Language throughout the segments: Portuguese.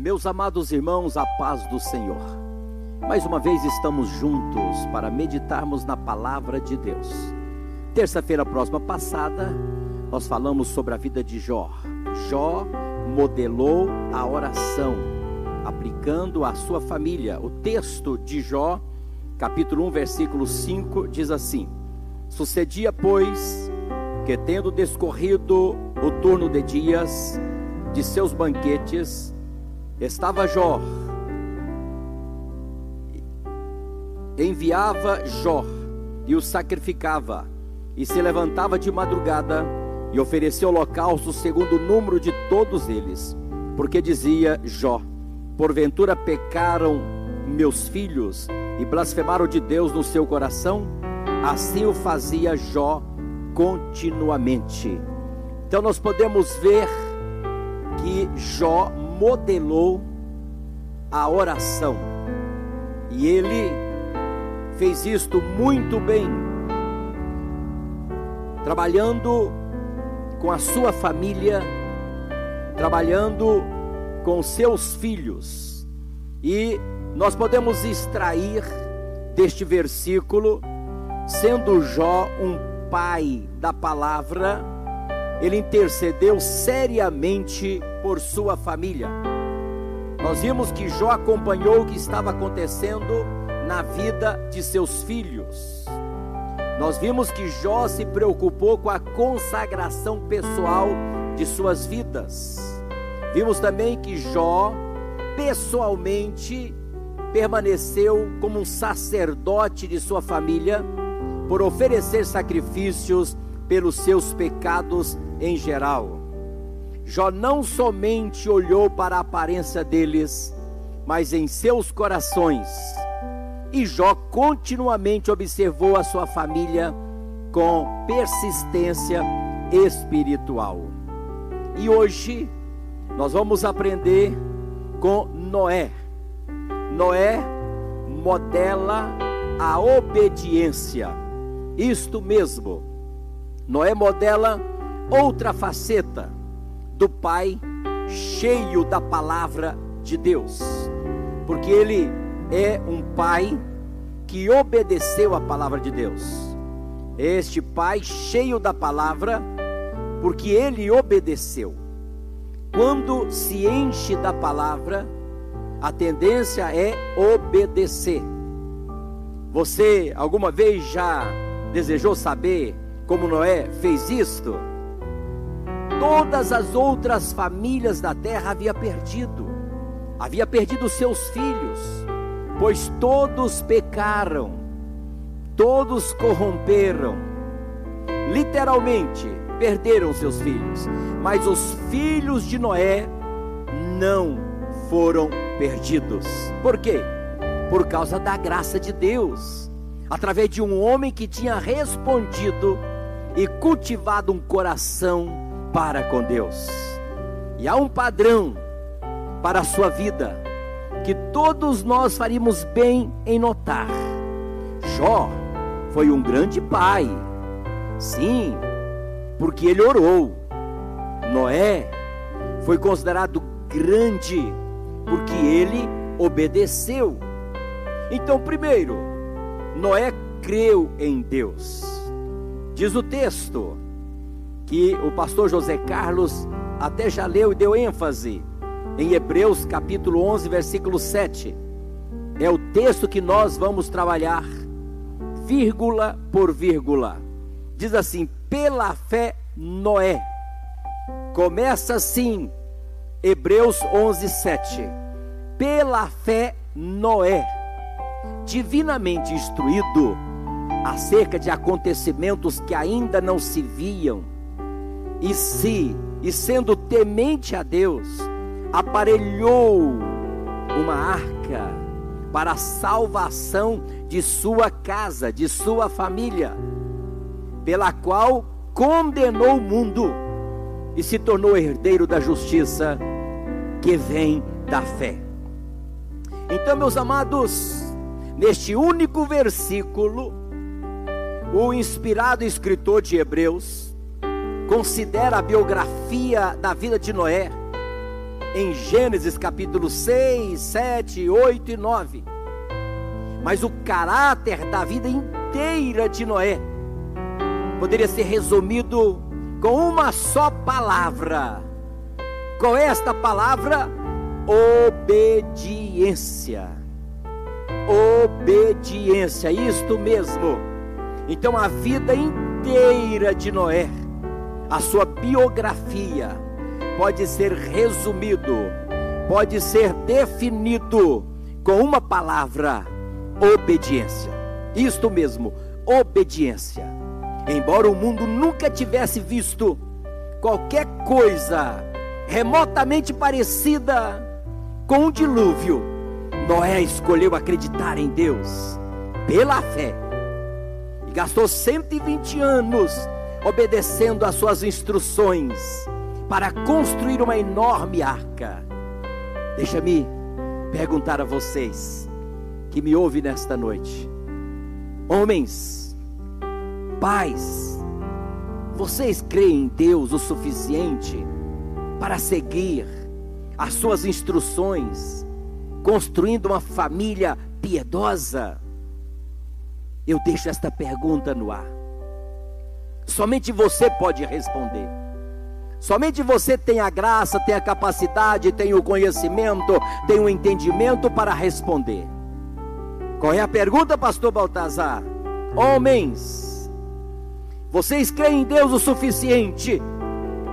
Meus amados irmãos, a paz do Senhor. Mais uma vez estamos juntos para meditarmos na palavra de Deus. Terça-feira próxima passada, nós falamos sobre a vida de Jó. Jó modelou a oração, aplicando à sua família. O texto de Jó, capítulo 1, versículo 5, diz assim: Sucedia, pois, que tendo descorrido o turno de dias de seus banquetes, estava Jó, enviava Jó e o sacrificava, e se levantava de madrugada e oferecia holocausto segundo o número de todos eles, porque dizia Jó: Porventura pecaram meus filhos e blasfemaram de Deus no seu coração? Assim o fazia Jó continuamente. Então nós podemos ver que Jó modelou a oração. E ele fez isto muito bem, trabalhando com a sua família, trabalhando com seus filhos. E nós podemos extrair deste versículo, sendo Jó um pai da palavra, ele intercedeu seriamente por sua família. Nós vimos que Jó acompanhou o que estava acontecendo na vida de seus filhos. Nós vimos que Jó se preocupou com a consagração pessoal de suas vidas. Vimos também que Jó, pessoalmente, permaneceu como um sacerdote de sua família, por oferecer sacrifícios pelos seus pecados em geral. Jó não somente olhou para a aparência deles, mas em seus corações. E Jó continuamente observou a sua família com persistência espiritual. E hoje nós vamos aprender com Noé. Noé modela a obediência. Isto mesmo. Noé modela outra faceta do pai cheio da palavra de Deus, porque ele é um pai que obedeceu a palavra de Deus. Este pai cheio da palavra, porque ele obedeceu. Quando se enche da palavra, a tendência é obedecer. Você alguma vez já desejou saber como Noé fez isto? Todas as outras famílias da terra havia perdido, havia perdido seus filhos, pois todos pecaram, todos corromperam, literalmente perderam seus filhos, mas os filhos de Noé não foram perdidos. Por quê? Por causa da graça de Deus, através de um homem que tinha respondido e cultivado um coração para com Deus. E há um padrão para a sua vida que todos nós faríamos bem em notar. Jó foi um grande pai, sim, porque ele orou. Noé foi considerado grande porque ele obedeceu. Então, primeiro, Noé creu em Deus. Diz o texto: que o pastor José Carlos até já leu e deu ênfase em Hebreus capítulo 11, versículo 7. É o texto que nós vamos trabalhar, vírgula por vírgula. Diz assim: pela fé, Noé. Começa assim, Hebreus 11, 7. Pela fé, Noé, divinamente instruído acerca de acontecimentos que ainda não se viam, e se, e sendo temente a Deus, aparelhou uma arca para a salvação de sua casa, de sua família, pela qual condenou o mundo e se tornou herdeiro da justiça que vem da fé. Então, meus amados, neste único versículo, o inspirado escritor de Hebreus considera a biografia da vida de Noé em Gênesis capítulo 6, 7, 8 e 9. Mas o caráter da vida inteira de Noé poderia ser resumido com uma só palavra. É esta palavra? Obediência. Obediência, isto mesmo. Então a vida inteira de Noé, a sua biografia, pode ser resumido, pode ser definido com uma palavra: obediência. Isto mesmo, obediência. Embora o mundo nunca tivesse visto qualquer coisa remotamente parecida com um dilúvio, Noé escolheu acreditar em Deus pela fé e gastou 120 anos obedecendo às suas instruções para construir uma enorme arca. Deixa-me perguntar a vocês que me ouvem nesta noite, homens, pais, vocês creem em Deus o suficiente para seguir as suas instruções, construindo uma família piedosa? Eu deixo esta pergunta no ar. Somente você pode responder. Somente você tem a graça, tem a capacidade, tem o conhecimento, tem o entendimento para responder. Qual é a pergunta, pastor Baltazar? Homens, vocês creem em Deus o suficiente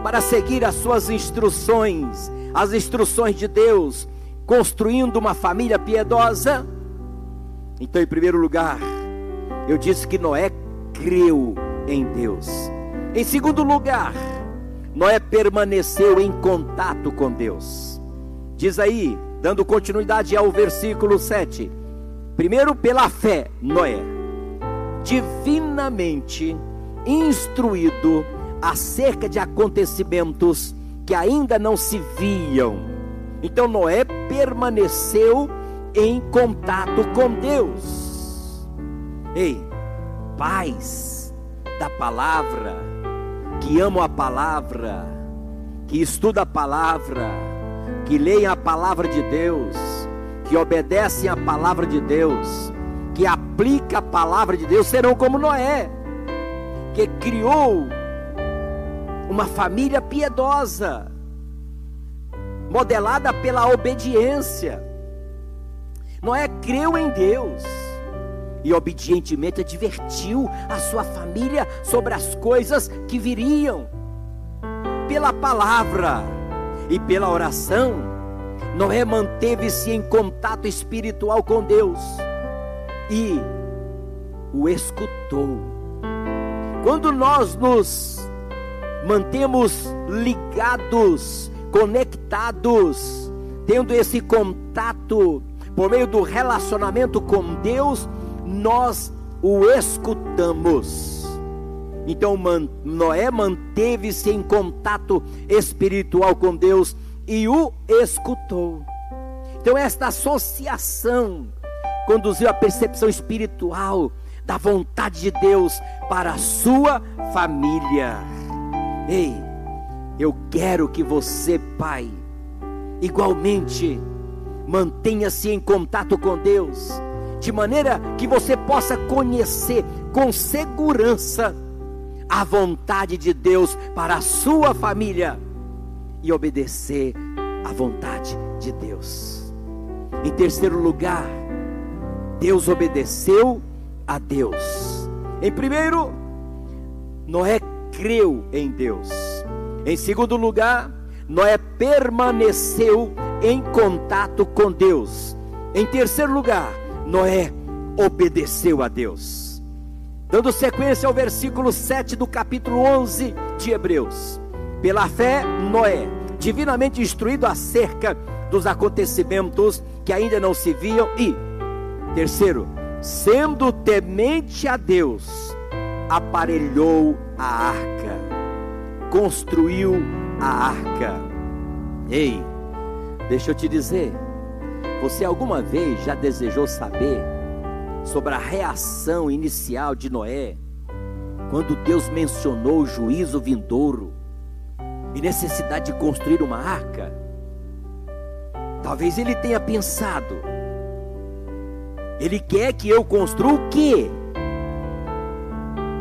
para seguir as suas instruções, as instruções de Deus, construindo uma família piedosa? Então, em primeiro lugar, eu disse que Noé creu em Deus. Em segundo lugar, Noé permaneceu em contato com Deus. Diz aí, dando continuidade ao versículo 7. Primeiro, pela fé, Noé, divinamente instruído acerca de acontecimentos que ainda não se viam. Então, Noé permaneceu em contato com Deus. Ei, paz da palavra que amam a palavra, que estudam a palavra, que leem a palavra de Deus, que obedecem a palavra de Deus, que aplicam a palavra de Deus, serão como Noé, que criou uma família piedosa, modelada pela obediência. Noé creu em Deus e obedientemente advertiu a sua família sobre as coisas que viriam. Pela palavra e pela oração, Noé manteve-se em contato espiritual com Deus e o escutou. Quando nós nos mantemos ligados, conectados, tendo esse contato por meio do relacionamento com Deus, nós o escutamos. Então Noé manteve-se em contato espiritual com Deus e o escutou. Então esta associação conduziu à percepção espiritual da vontade de Deus para a sua família. Ei, eu quero que você, pai, igualmente mantenha-se em contato com Deus de maneira que você possa conhecer com segurança a vontade de Deus para a sua família e obedecer à vontade de Deus. Em terceiro lugar, Deus obedeceu a Deus. Em primeiro, Noé creu em Deus. Em segundo lugar, Noé permaneceu em contato com Deus. Em terceiro lugar, Noé obedeceu a Deus. Dando sequência ao versículo 7 do capítulo 11 de Hebreus. Pela fé, Noé, divinamente instruído acerca dos acontecimentos que ainda não se viam, e, terceiro, sendo temente a Deus, aparelhou a arca, construiu a arca. Ei, deixa eu te dizer, você alguma vez já desejou saber sobre a reação inicial de Noé quando Deus mencionou o juízo vindouro e necessidade de construir uma arca? Talvez ele tenha pensado. Ele quer que eu construa o quê?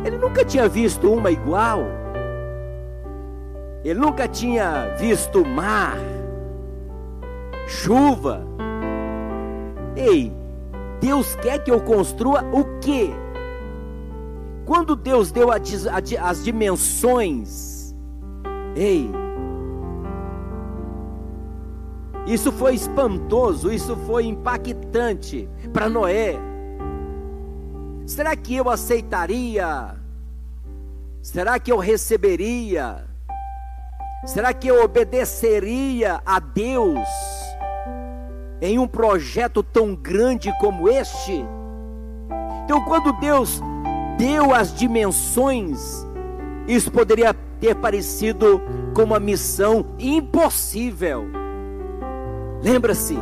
Ele nunca tinha visto uma igual. Ele nunca tinha visto mar, chuva. Ei, Deus quer que eu construa o quê? Quando Deus deu as dimensões, ei, isso foi espantoso, isso foi impactante para Noé. Será que eu aceitaria? Será que eu receberia? Será que eu obedeceria a Deus em um projeto tão grande como este? Então, quando Deus deu as dimensões, isso poderia ter parecido com uma missão impossível. Lembra-se,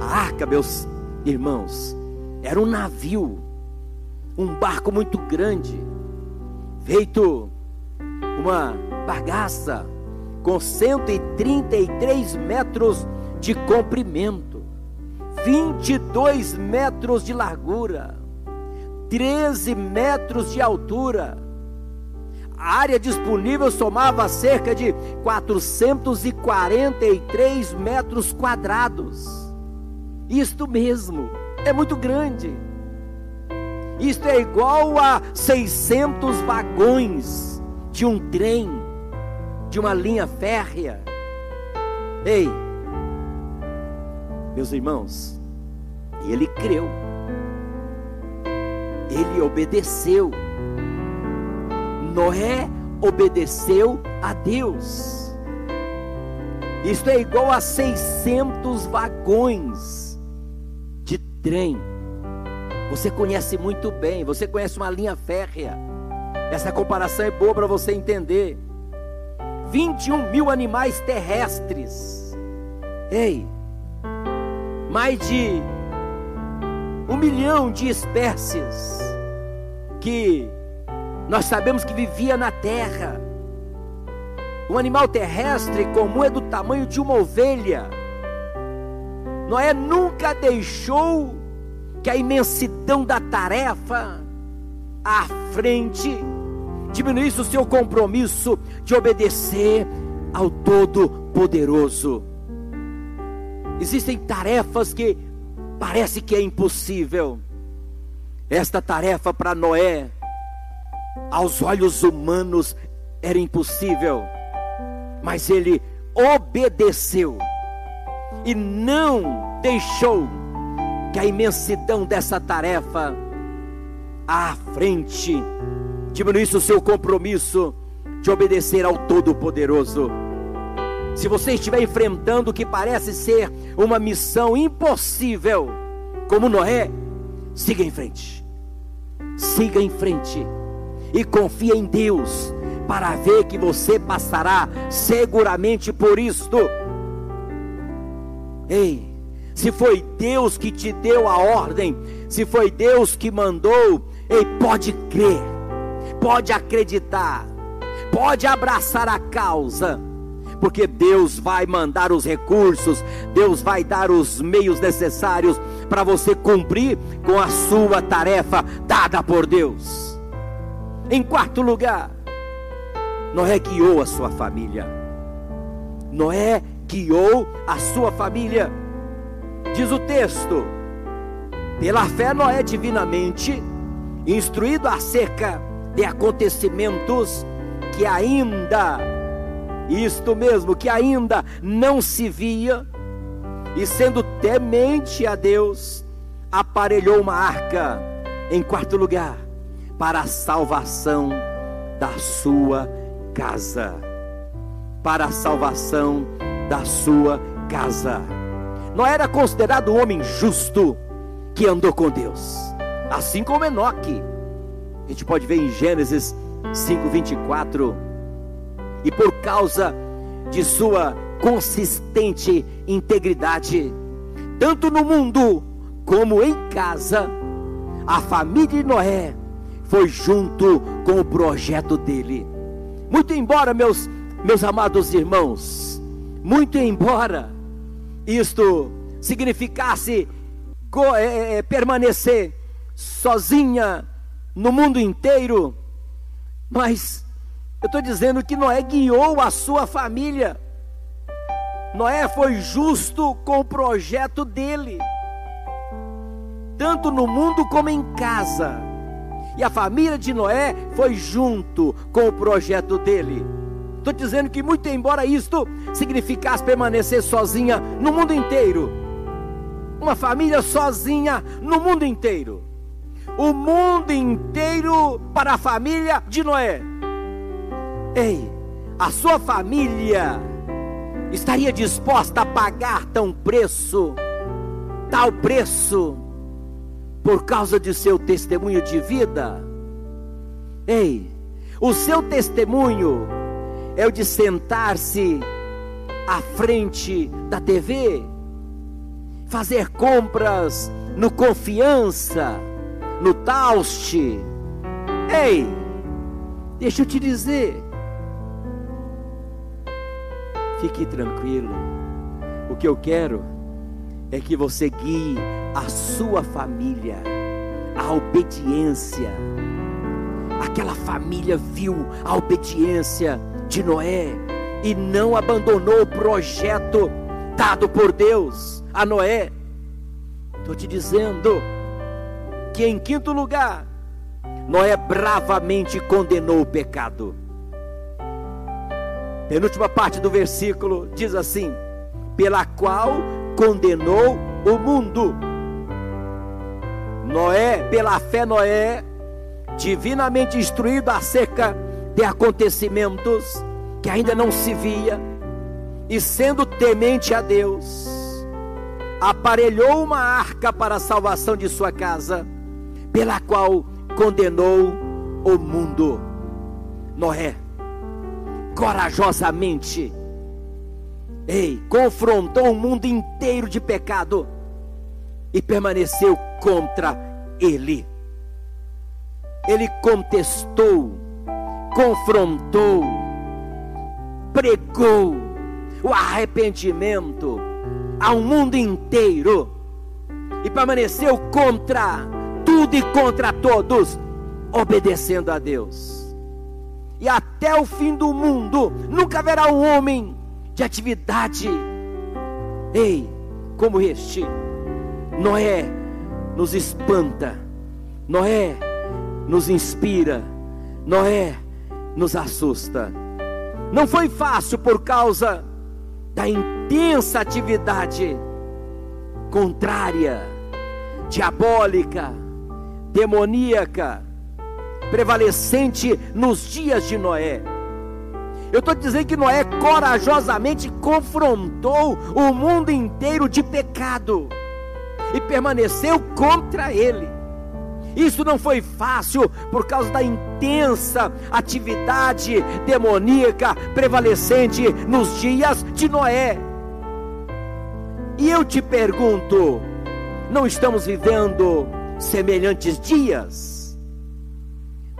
a arca, meus irmãos, era um navio, um barco muito grande, feito uma bagaça com 133 metros de comprimento, 22 metros de largura, 13 metros de altura. A área disponível somava cerca de 443 metros quadrados. Isto mesmo, é muito grande. Isto é igual a 600 vagões de um trem, de uma linha férrea. Ei, meus irmãos, ele creu ele obedeceu. Noé obedeceu a Deus. Isto é igual a 600 vagões de trem. Você conhece muito bem, você conhece uma linha férrea. Essa comparação é boa para você entender. 21 mil animais terrestres. Ei, mais de um milhão de espécies que nós sabemos que vivia na terra. Um animal terrestre comum é do tamanho de uma ovelha. Noé nunca deixou que a imensidão da tarefa à frente diminuísse o seu compromisso de obedecer ao Todo-Poderoso. Existem tarefas que Parece que é impossível. Esta tarefa para Noé, aos olhos humanos, era impossível, mas ele obedeceu e não deixou que a imensidão dessa tarefa à frente diminuísse o seu compromisso de obedecer ao Todo-Poderoso. Se você estiver enfrentando o que parece ser uma missão impossível, como Noé, siga em frente. Siga em frente e confia em Deus para ver que você passará seguramente por isto. Ei, se foi Deus que te deu a ordem, se foi Deus que mandou, ei, pode crer, pode acreditar, pode abraçar a causa porque Deus vai mandar os recursos, Deus vai dar os meios necessários para você cumprir com a sua tarefa dada por Deus. Em quarto lugar, Noé guiou a sua família. Noé guiou a sua família. Diz o texto: pela fé, Noé divinamente instruído acerca de acontecimentos que ainda isto mesmo, que ainda não se via, e sendo temente a Deus, aparelhou uma arca, em quarto lugar, para a salvação da sua casa. Para a salvação da sua casa. Não era considerado um homem justo que andou com Deus, assim como Enoque. A gente pode ver em Gênesis 5:24 e por causa de sua consistente integridade, tanto no mundo como em casa, a família de Noé foi junto com o projeto dele. Muito embora, meus, meus amados irmãos, muito embora isto significasse é, é, permanecer sozinha no mundo inteiro, mas eu estou dizendo que Noé guiou a sua família. Noé foi justo com o projeto dele, tanto no mundo como em casa. E a família de Noé foi junto com o projeto dele. Estou dizendo que, muito embora isto significasse permanecer sozinha no mundo inteiro, uma família sozinha no mundo inteiro, o mundo inteiro para a família de Noé. Ei, a sua família estaria disposta a pagar tão preço, tal preço, por causa de seu testemunho de vida? Ei, o seu testemunho é o de sentar-se à frente da TV, fazer compras no confiança, no Taust. Ei, deixa eu te dizer, fique tranquilo. O que eu quero é que você guie a sua família à obediência. Aquela família viu a obediência de Noé e não abandonou o projeto dado por Deus a Noé. Estou te dizendo que, em quinto lugar, Noé bravamente condenou o pecado. Penúltima parte do versículo diz assim: pela qual condenou o mundo. Noé, pela fé, Noé, divinamente instruído acerca de acontecimentos que ainda não se via, e sendo temente a Deus, aparelhou uma arca para a salvação de sua casa, pela qual condenou o mundo. Noé, corajosamente, ei, confrontou o mundo inteiro de pecado e permaneceu contra ele. Ele contestou confrontou, pregou o arrependimento ao mundo inteiro e permaneceu contra tudo e contra todos, obedecendo a Deus. E até o fim do mundo nunca haverá um homem de atividade, ei, como este. Noé nos espanta, Noé nos inspira, Noé nos assusta. Não foi fácil por causa da intensa atividade contrária, diabólica, demoníaca, prevalecente nos dias de Noé. Eu estou dizendo que Noé corajosamente confrontou o mundo inteiro de pecado e permaneceu contra ele. Isso não foi fácil por causa da intensa atividade demoníaca prevalecente nos dias de Noé. E eu te pergunto: não estamos vivendo semelhantes dias?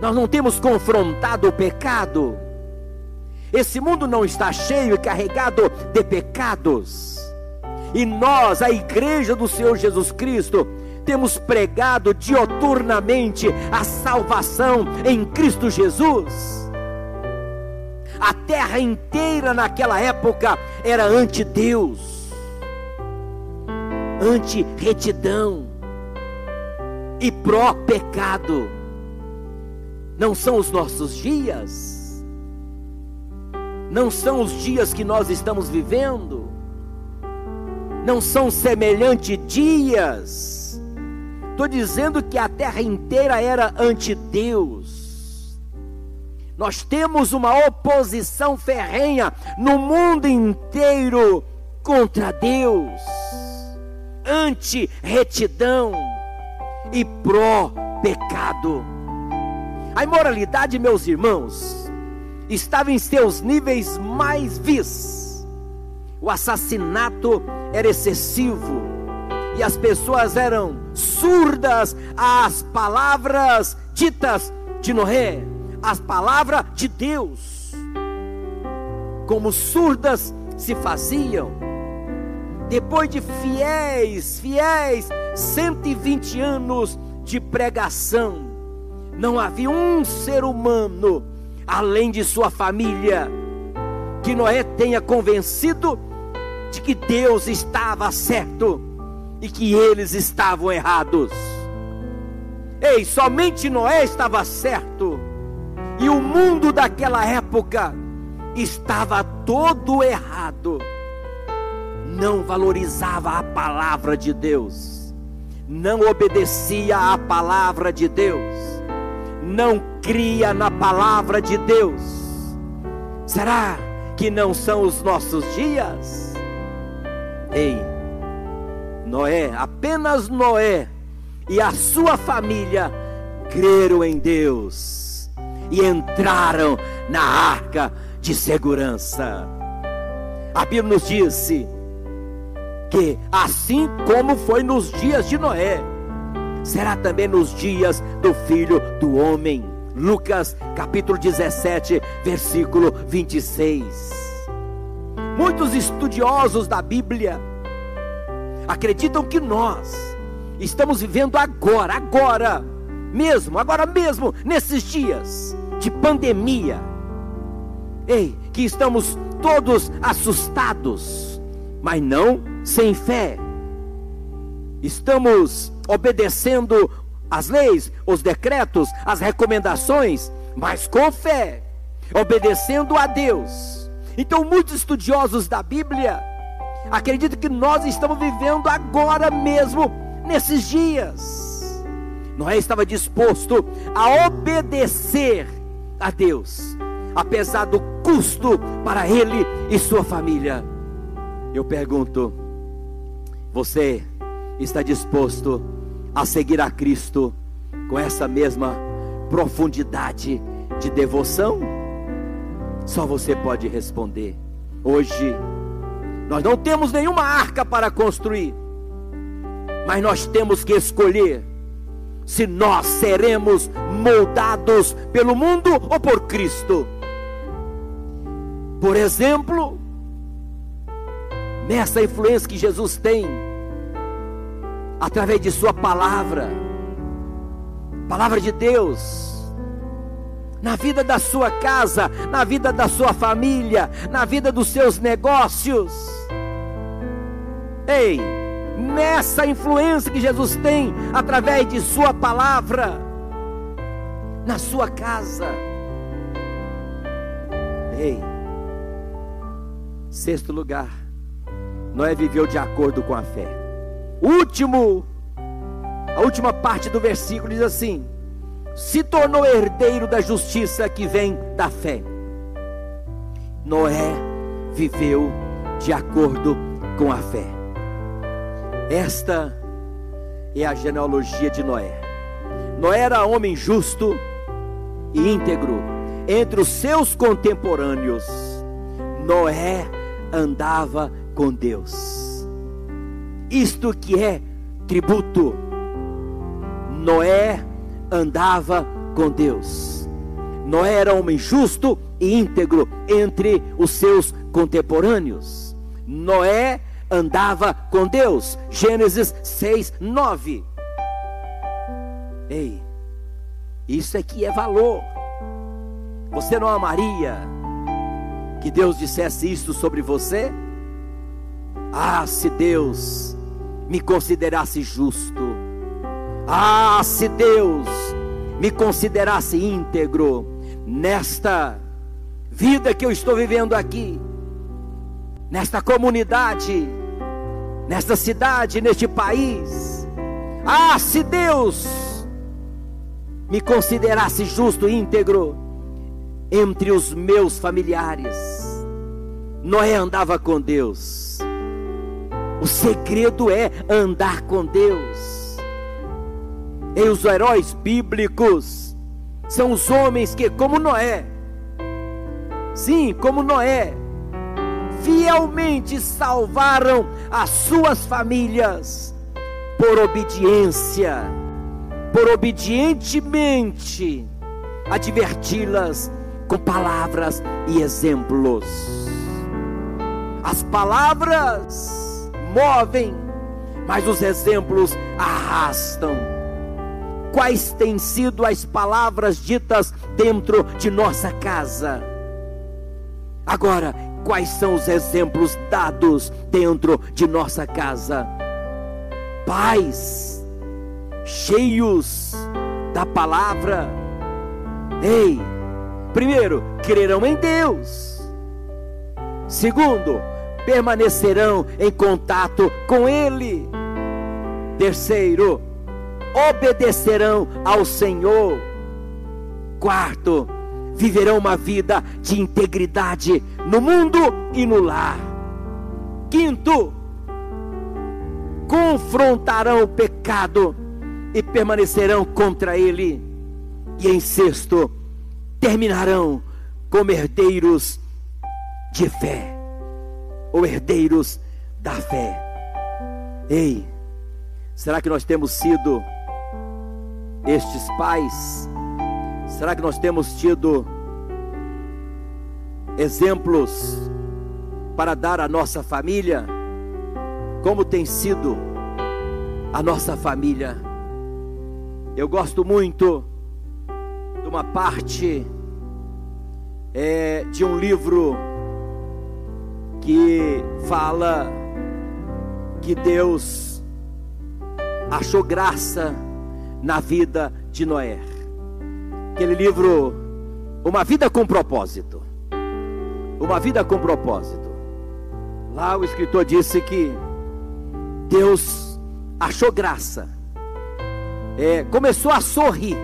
Nós não temos confrontado o pecado? Esse mundo não está cheio e carregado de pecados. E nós, a igreja do Senhor Jesus Cristo, temos pregado dioturnamente a salvação em Cristo Jesus. A terra inteira naquela época era anti-Deus, anti-retidão e pró-pecado. Não são os nossos dias, não são os dias que nós estamos vivendo, não são semelhantes dias Estou dizendo que a terra inteira era ante Deus. Nós temos uma oposição ferrenha no mundo inteiro contra Deus, anti-retidão e pró-pecado. A imoralidade, meus irmãos, estava em seus níveis mais vis. O assassinato era excessivo e as pessoas eram surdas às palavras ditas de Noé, as palavras de Deus, como surdas se faziam. depois de fiéis, fiéis 120 anos de pregação, não havia um ser humano, além de sua família, que Noé tenha convencido de que Deus estava certo e que eles estavam errados. Ei, somente Noé estava certo, e o mundo daquela época estava todo errado. Não valorizava a palavra de Deus, não obedecia à palavra de Deus, não cria na palavra de Deus. Será que não são os nossos dias? Ei, Noé, apenas Noé e a sua família creram em Deus e entraram na arca de segurança. A Bíblia nos disse que assim como foi nos dias de Noé, será também nos dias do filho do homem. Lucas capítulo 17, versículo 26. Muitos estudiosos da Bíblia acreditam que nós estamos vivendo agora, agora mesmo, agora mesmo, nesses dias de pandemia. Ei, que estamos todos assustados, mas não sem fé. Estamos obedecendo as leis, os decretos, as recomendações, mas com fé, obedecendo a Deus. Então, muitos estudiosos da Bíblia acreditam que nós estamos vivendo agora mesmo, nesses dias. Noé estava disposto a obedecer a Deus, apesar do custo para ele e sua família. Eu pergunto: você está disposto a seguir a Cristo com essa mesma profundidade de devoção? Só você pode responder. Hoje, nós não temos nenhuma arca para construir, mas nós temos que escolher se nós seremos moldados pelo mundo ou por Cristo. Por exemplo, nessa influência que Jesus tem, através de Sua palavra, palavra de Deus, na vida da sua casa, na vida da sua família, na vida dos seus negócios. Ei, nessa influência que Jesus tem através de Sua palavra, na sua casa. Ei, sexto lugar, Noé viveu de acordo com a fé. Último, a última parte do versículo diz assim: se tornou herdeiro da justiça que vem da fé. Noé viveu de acordo com a fé. Esta é a genealogia de Noé. Noé era homem justo e íntegro entre os seus contemporâneos. Noé andava com Deus. Isto que é tributo. Noé andava com Deus. Noé era homem justo e íntegro entre os seus contemporâneos. Noé andava com Deus. Gênesis 6, 9. Ei, isso aqui é valor. Você não amaria que Deus dissesse isso sobre você? Ah, se Deus me considerasse justo. Ah, se Deus me considerasse íntegro nesta vida que eu estou vivendo aqui, nesta comunidade, nesta cidade, neste país. Ah, se Deus me considerasse justo e íntegro entre os meus familiares. Noé andava com Deus. O segredo é andar com Deus. E os heróis bíblicos são os homens que, como Noé, sim, como Noé, fielmente salvaram as suas famílias por obediência, por obedientemente adverti-las com palavras e exemplos. As palavras movem, mas os exemplos arrastam. Quais têm sido as palavras ditas dentro de nossa casa? Agora, quais são os exemplos dados dentro de nossa casa? Pais, cheios da palavra. Ei, primeiro, crerão em Deus. Segundo, permanecerão em contato com Ele. Terceiro, obedecerão ao Senhor. Quarto, viverão uma vida de integridade no mundo e no lar. Quinto, confrontarão o pecado e permanecerão contra ele. E em sexto, terminarão como herdeiros de fé, ou herdeiros da fé. Ei, será que nós temos sido estes pais? Será que nós temos tido exemplos para dar à nossa família? Como tem sido a nossa família? Eu gosto muito de uma parte é, de um livro que fala que Deus achou graça na vida de Noé. Aquele livro, Uma Vida com Propósito. Uma Vida com Propósito. Lá o escritor disse que Deus achou graça, é, começou a sorrir.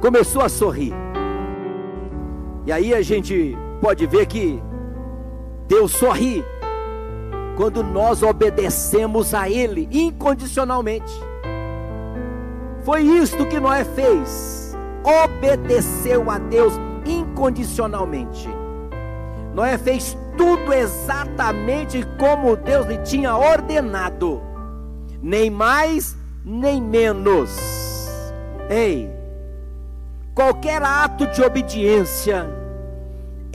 Começou a sorrir. E aí a gente pode ver que Deus sorri quando nós obedecemos a Ele incondicionalmente. Foi isto que Noé fez. Obedeceu a Deus incondicionalmente. Noé fez tudo exatamente como Deus lhe tinha ordenado, nem mais nem menos. Ei, qualquer ato de obediência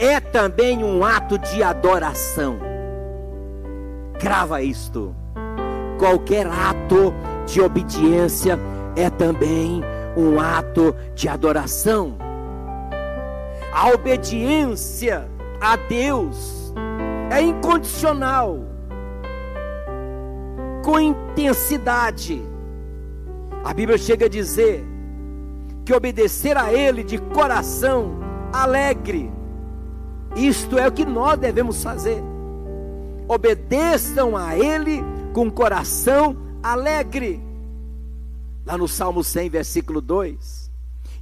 é também um ato de adoração. Grava isto. Qualquer ato de obediência é também um ato de adoração. A obediência a Deus é incondicional, com intensidade. A Bíblia chega a dizer que obedecer a Ele de coração alegre, isto é o que nós devemos fazer. Obedeçam a Ele com coração alegre lá no Salmo 100, versículo 2.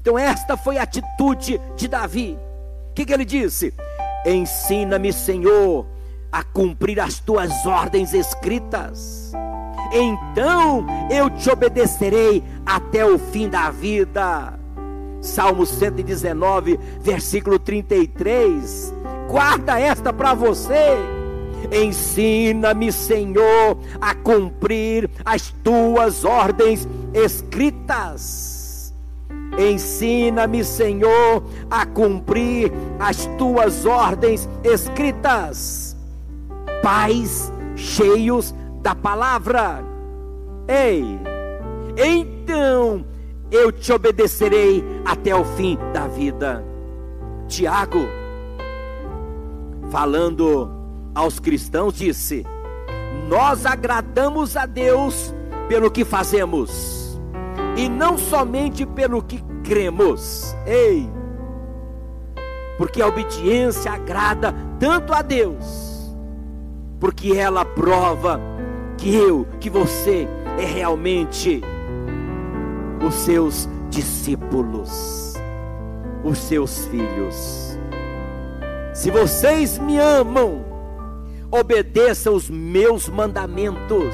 Então, esta foi a atitude de Davi. O que, que ele disse? Ensina-me, Senhor, a cumprir as tuas ordens escritas. Então eu te obedecerei até o fim da vida. Salmo 119, versículo 33. Guarda esta para você. Ensina-me, Senhor, a cumprir as tuas ordens escritas. Ensina-me, Senhor, a cumprir as tuas ordens escritas. Pais cheios da palavra. Ei, então eu te obedecerei até o fim da vida. Tiago, falando aos cristãos, disse: Nós agradamos a Deus pelo que fazemos, e não somente pelo que cremos. Ei, porque a obediência agrada tanto a Deus, porque ela prova que eu, que você é realmente os seus discípulos, os seus filhos. Se vocês me amam, obedeçam os meus mandamentos.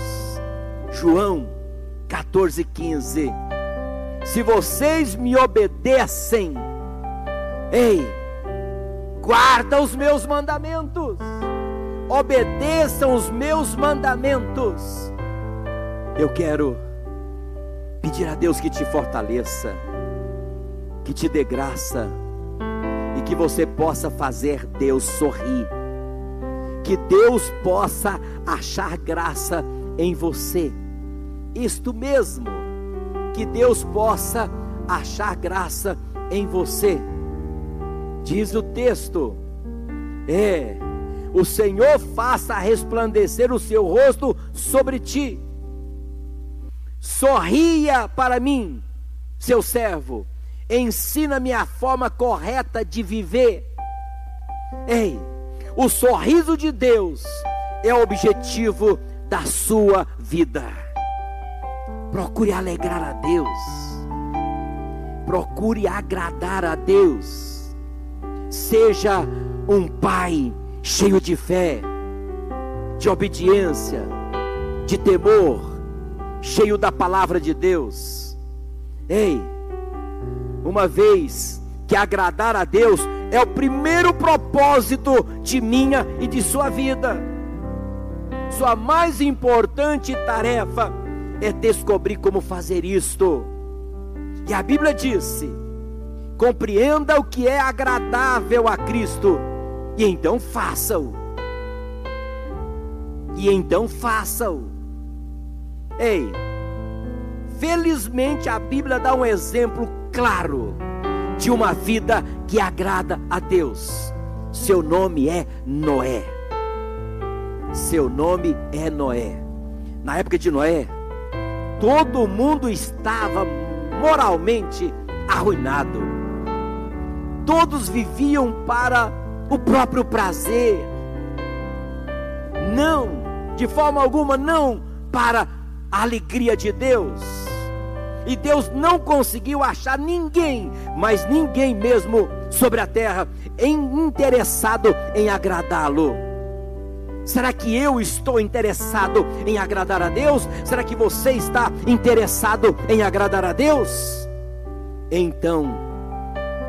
João 14,15. Se vocês me obedecem, ei, guarda os meus mandamentos, obedeçam os meus mandamentos. Eu quero pedir a Deus que te fortaleça, que te dê graça que você possa fazer Deus sorrir que Deus possa achar graça em você. Isto mesmo, que Deus possa achar graça em você. Diz o texto: é, o Senhor faça resplandecer o seu rosto sobre ti. Sorria para mim, seu servo, ensina-me a forma correta de viver. Ei, o sorriso de Deus é o objetivo da sua vida. Procure alegrar a Deus. Procure agradar a Deus. Seja um pai cheio de fé, de obediência, de temor, cheio da palavra de Deus. Ei, uma vez que agradar a Deus é o primeiro propósito de minha e de sua vida. Sua mais importante tarefa é descobrir como fazer isto. E a Bíblia disse: compreenda o que é agradável a Cristo, e então faça-o. E então faça-o. Ei, felizmente a Bíblia dá um exemplo claro de uma vida que agrada a Deus. Seu nome é Noé. Seu nome é Noé. Na época de Noé, todo mundo estava moralmente arruinado. Todos viviam para o próprio prazer. Não, de forma alguma, não para a alegria de Deus. E Deus não conseguiu achar ninguém, mas ninguém mesmo sobre a terra, interessado em agradá-lo. Será que eu estou interessado em agradar a Deus? Será que você está interessado em agradar a Deus? Então,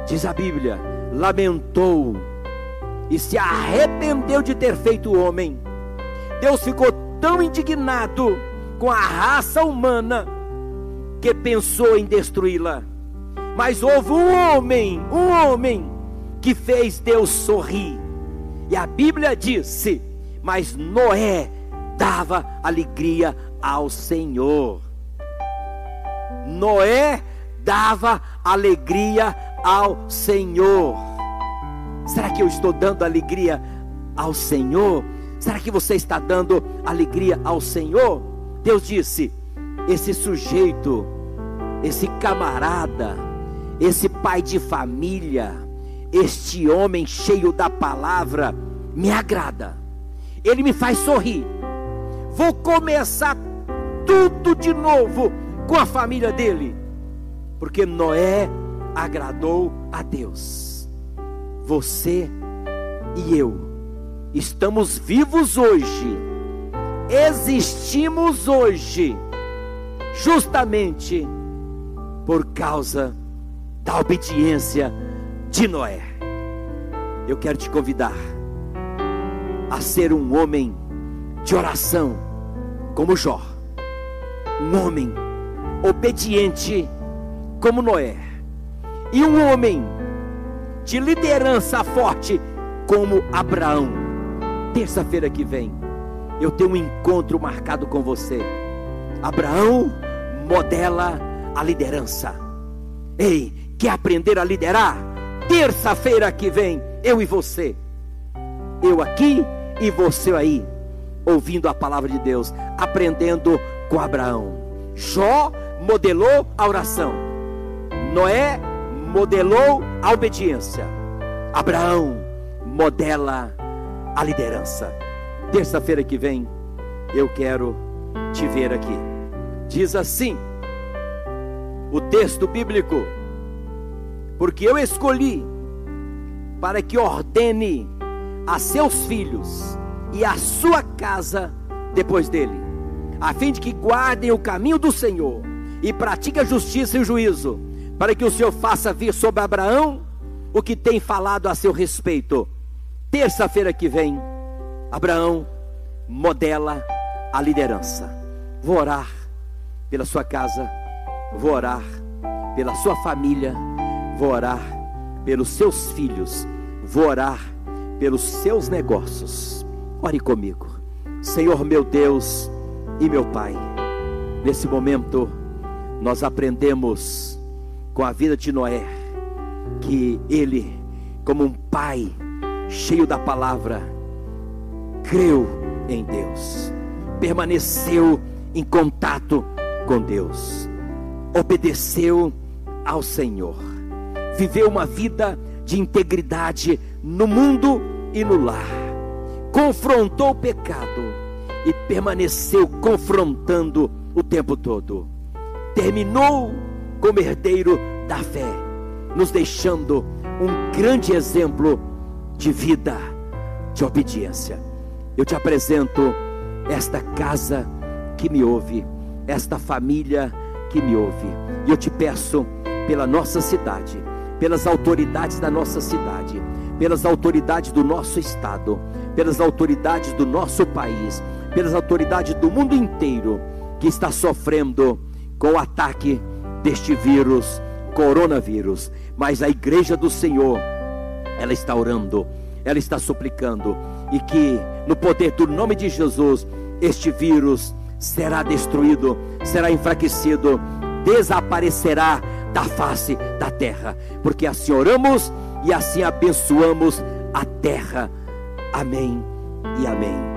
diz a Bíblia, lamentou e se arrependeu de ter feito o homem. Deus ficou tão indignado com a raça humana pensou em destruí-la. Mas houve um homem, um homem, que fez Deus sorrir. E a Bíblia disse: Mas Noé dava alegria ao Senhor. Noé dava alegria ao Senhor. Será que eu estou dando alegria ao Senhor? Será que você está dando alegria ao Senhor? Deus disse: esse sujeito, esse camarada, esse pai de família, este homem cheio da palavra, me agrada, ele me faz sorrir. Vou começar tudo de novo com a família dele, porque Noé agradou a Deus. Você e eu estamos vivos hoje, existimos hoje justamente por causa da obediência de Noé. Eu quero te convidar a ser um homem de oração, como Jó, um homem obediente, como Noé, e um homem de liderança forte, como Abraão. Terça-feira que vem, eu tenho um encontro marcado com você. Abraão modela a liderança. Ei, quer aprender a liderar? Terça-feira que vem, eu e você. Eu aqui e você aí, ouvindo a palavra de Deus, aprendendo com Abraão. Jó modelou a oração. Noé modelou a obediência. Abraão modela a liderança. Terça-feira que vem, eu quero te ver aqui. Diz assim o texto bíblico: Porque eu escolhi para que ordene a seus filhos e a sua casa depois dele, a fim de que guardem o caminho do Senhor e pratiquem a justiça e o juízo, para que o Senhor faça vir sobre Abraão o que tem falado a seu respeito. Terça-feira que vem, Abraão modela a liderança. Vou orar pela sua casa, vou orar pela sua família, vou orar pelos seus filhos, vou orar pelos seus negócios. Ore comigo. Senhor meu Deus e meu Pai, nesse momento nós aprendemos com a vida de Noé que ele, como um pai cheio da palavra, creu em Deus, permaneceu em contato com Deus, obedeceu ao Senhor, viveu uma vida de integridade no mundo e no lar, confrontou o pecado e permaneceu confrontando o tempo todo. Terminou como herdeiro da fé, nos deixando um grande exemplo de vida, de obediência. Eu te apresento esta casa que me ouve, esta família que me ouve. E eu te peço pela nossa cidade, pelas autoridades da nossa cidade, pelas autoridades do nosso estado, pelas autoridades do nosso país, pelas autoridades do mundo inteiro que está sofrendo com o ataque deste vírus, coronavírus. Mas a igreja do Senhor, ela está orando, ela está suplicando e que no poder do nome de Jesus este vírus será destruído, será enfraquecido, desaparecerá da face da terra, porque assim oramos e assim abençoamos a terra. Amém e amém.